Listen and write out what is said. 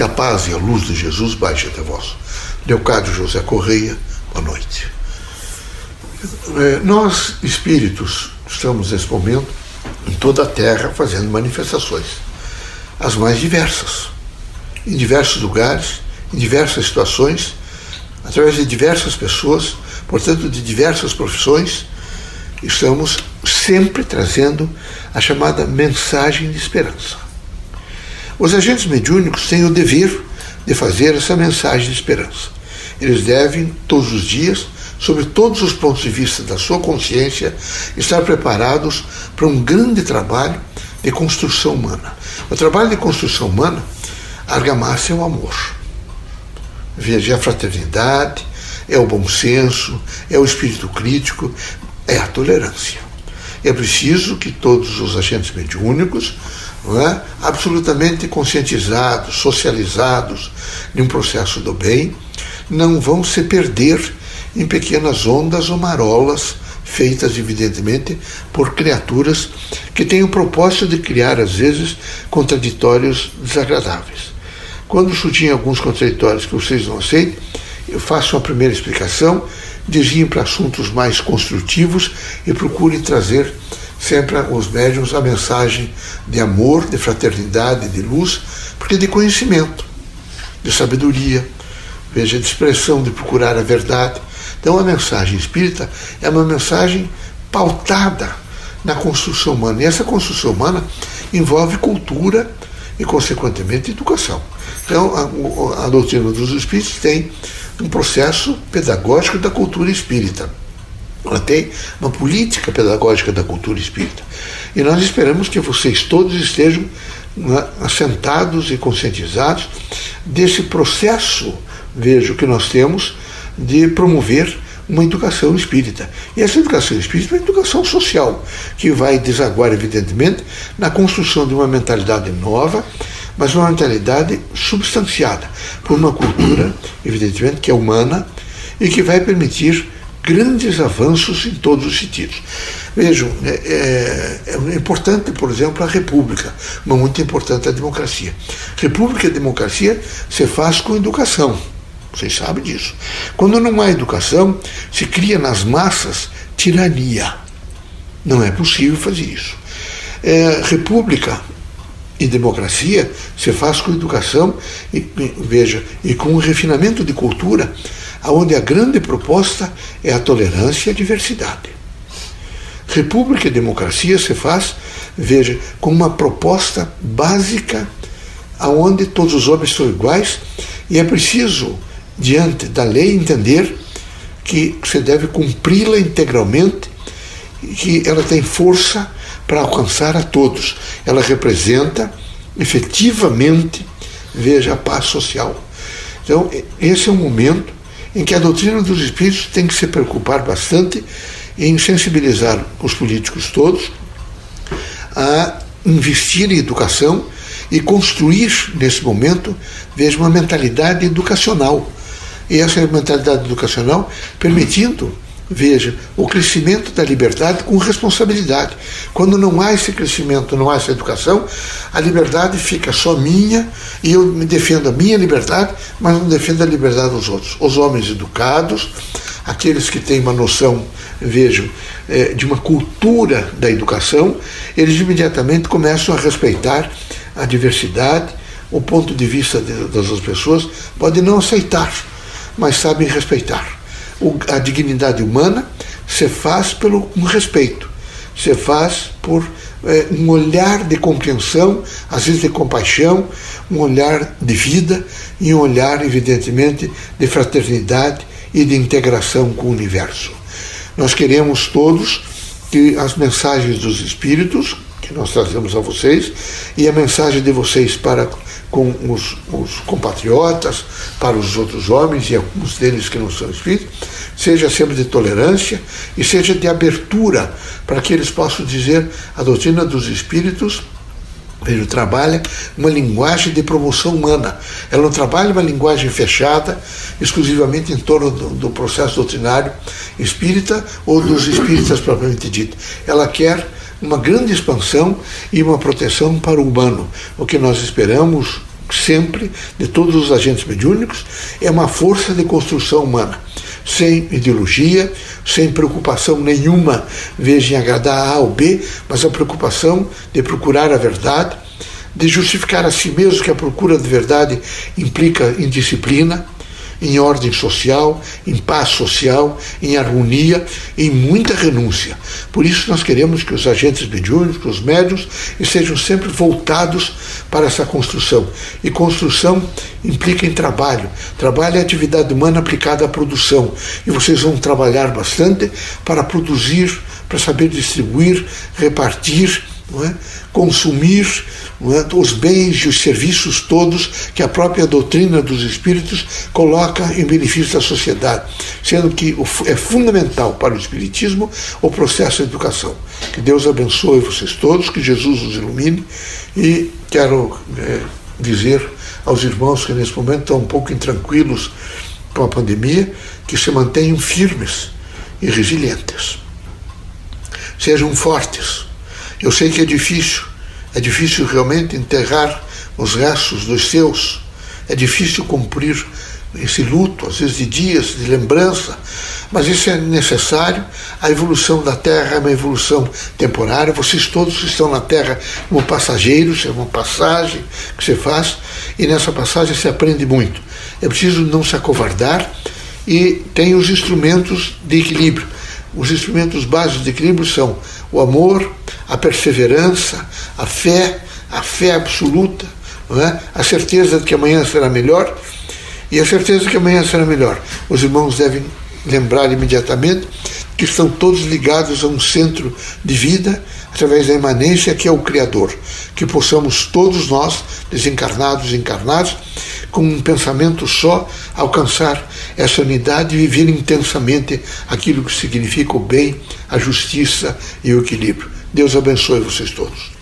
Que a paz e a luz de Jesus baixe até vós. Leocádio José Correia, boa noite. É, nós, espíritos, estamos nesse momento em toda a Terra fazendo manifestações, as mais diversas, em diversos lugares, em diversas situações, através de diversas pessoas, portanto, de diversas profissões, estamos sempre trazendo a chamada mensagem de esperança. Os agentes mediúnicos têm o dever de fazer essa mensagem de esperança. Eles devem, todos os dias, sobre todos os pontos de vista da sua consciência, estar preparados para um grande trabalho de construção humana. O trabalho de construção humana, a argamassa é o amor. Veja, é a fraternidade, é o bom senso, é o espírito crítico, é a tolerância. É preciso que todos os agentes mediúnicos, é, absolutamente conscientizados, socializados em um processo do bem, não vão se perder em pequenas ondas ou marolas feitas evidentemente por criaturas que têm o propósito de criar às vezes contraditórios desagradáveis. Quando surgem alguns contraditórios que vocês não aceitem, eu faço uma primeira explicação, desviem para assuntos mais construtivos e procurem trazer sempre aos médiums a mensagem de amor, de fraternidade, de luz, porque de conhecimento, de sabedoria, veja, de expressão, de procurar a verdade. Então a mensagem espírita é uma mensagem pautada na construção humana. E essa construção humana envolve cultura e, consequentemente, educação. Então a, a doutrina dos espíritos tem um processo pedagógico da cultura espírita. Ela tem uma política pedagógica da cultura espírita. E nós esperamos que vocês todos estejam né, assentados e conscientizados desse processo, vejo, que nós temos de promover uma educação espírita. E essa educação espírita é uma educação social, que vai desaguar, evidentemente, na construção de uma mentalidade nova, mas uma mentalidade substanciada por uma cultura, evidentemente, que é humana e que vai permitir grandes avanços em todos os sentidos. Vejam, é, é, é, importante, por exemplo, a república, mas muito importante a democracia. República e democracia se faz com educação. Vocês sabem disso. Quando não há educação, se cria nas massas tirania. Não é possível fazer isso. É, república e democracia se faz com educação e, veja e com um refinamento de cultura, aonde a grande proposta é a tolerância e a diversidade. República e democracia se faz, veja, com uma proposta básica aonde todos os homens são iguais e é preciso diante da lei, entender que você deve cumpri-la integralmente que ela tem força para alcançar a todos. Ela representa efetivamente, veja, a paz social. Então, esse é um momento em que a doutrina dos espíritos tem que se preocupar bastante em sensibilizar os políticos todos a investir em educação e construir, nesse momento, veja, uma mentalidade educacional e essa mentalidade educacional permitindo, veja, o crescimento da liberdade com responsabilidade. Quando não há esse crescimento, não há essa educação, a liberdade fica só minha e eu me defendo a minha liberdade, mas não defendo a liberdade dos outros. Os homens educados, aqueles que têm uma noção, vejam, é, de uma cultura da educação, eles imediatamente começam a respeitar a diversidade, o ponto de vista das pessoas, pode não aceitar, mas sabem respeitar. A dignidade humana se faz pelo um respeito, se faz por é, um olhar de compreensão, às vezes de compaixão, um olhar de vida e um olhar, evidentemente, de fraternidade e de integração com o universo. Nós queremos todos que as mensagens dos Espíritos, que nós trazemos a vocês, e a mensagem de vocês para com os, os, compatriotas, para os outros homens e alguns deles que não são espíritos, seja sempre de tolerância e seja de abertura para que eles possam dizer a doutrina dos espíritos. Ele trabalha uma linguagem de promoção humana. Ela não trabalha uma linguagem fechada, exclusivamente em torno do, do processo doutrinário espírita ou dos espíritas propriamente dito. Ela quer uma grande expansão e uma proteção para o humano. O que nós esperamos sempre, de todos os agentes mediúnicos, é uma força de construção humana, sem ideologia, sem preocupação nenhuma, veja em agradar A ou B, mas a preocupação de procurar a verdade, de justificar a si mesmo que a procura de verdade implica indisciplina, em ordem social, em paz social, em harmonia, em muita renúncia. Por isso nós queremos que os agentes mediúnicos, os médios, estejam sempre voltados para essa construção. E construção implica em trabalho. Trabalho é atividade humana aplicada à produção. E vocês vão trabalhar bastante para produzir, para saber distribuir, repartir, é? consumir é? os bens e os serviços todos que a própria doutrina dos espíritos coloca em benefício da sociedade, sendo que é fundamental para o espiritismo o processo de educação. Que Deus abençoe vocês todos, que Jesus os ilumine e quero é, dizer aos irmãos que nesse momento estão um pouco intranquilos com a pandemia, que se mantenham firmes e resilientes. Sejam fortes eu sei que é difícil, é difícil realmente enterrar os restos dos seus, é difícil cumprir esse luto, às vezes de dias, de lembrança, mas isso é necessário. A evolução da Terra é uma evolução temporária. Vocês todos estão na Terra como passageiros, é uma passagem que você faz, e nessa passagem se aprende muito. É preciso não se acovardar e tem os instrumentos de equilíbrio. Os instrumentos básicos de equilíbrio são o amor, a perseverança, a fé, a fé absoluta, é? a certeza de que amanhã será melhor e a certeza de que amanhã será melhor. Os irmãos devem lembrar imediatamente que estão todos ligados a um centro de vida através da imanência que é o Criador. Que possamos todos nós, desencarnados e encarnados, com um pensamento só, alcançar essa unidade e viver intensamente aquilo que significa o bem, a justiça e o equilíbrio. Deus abençoe vocês todos.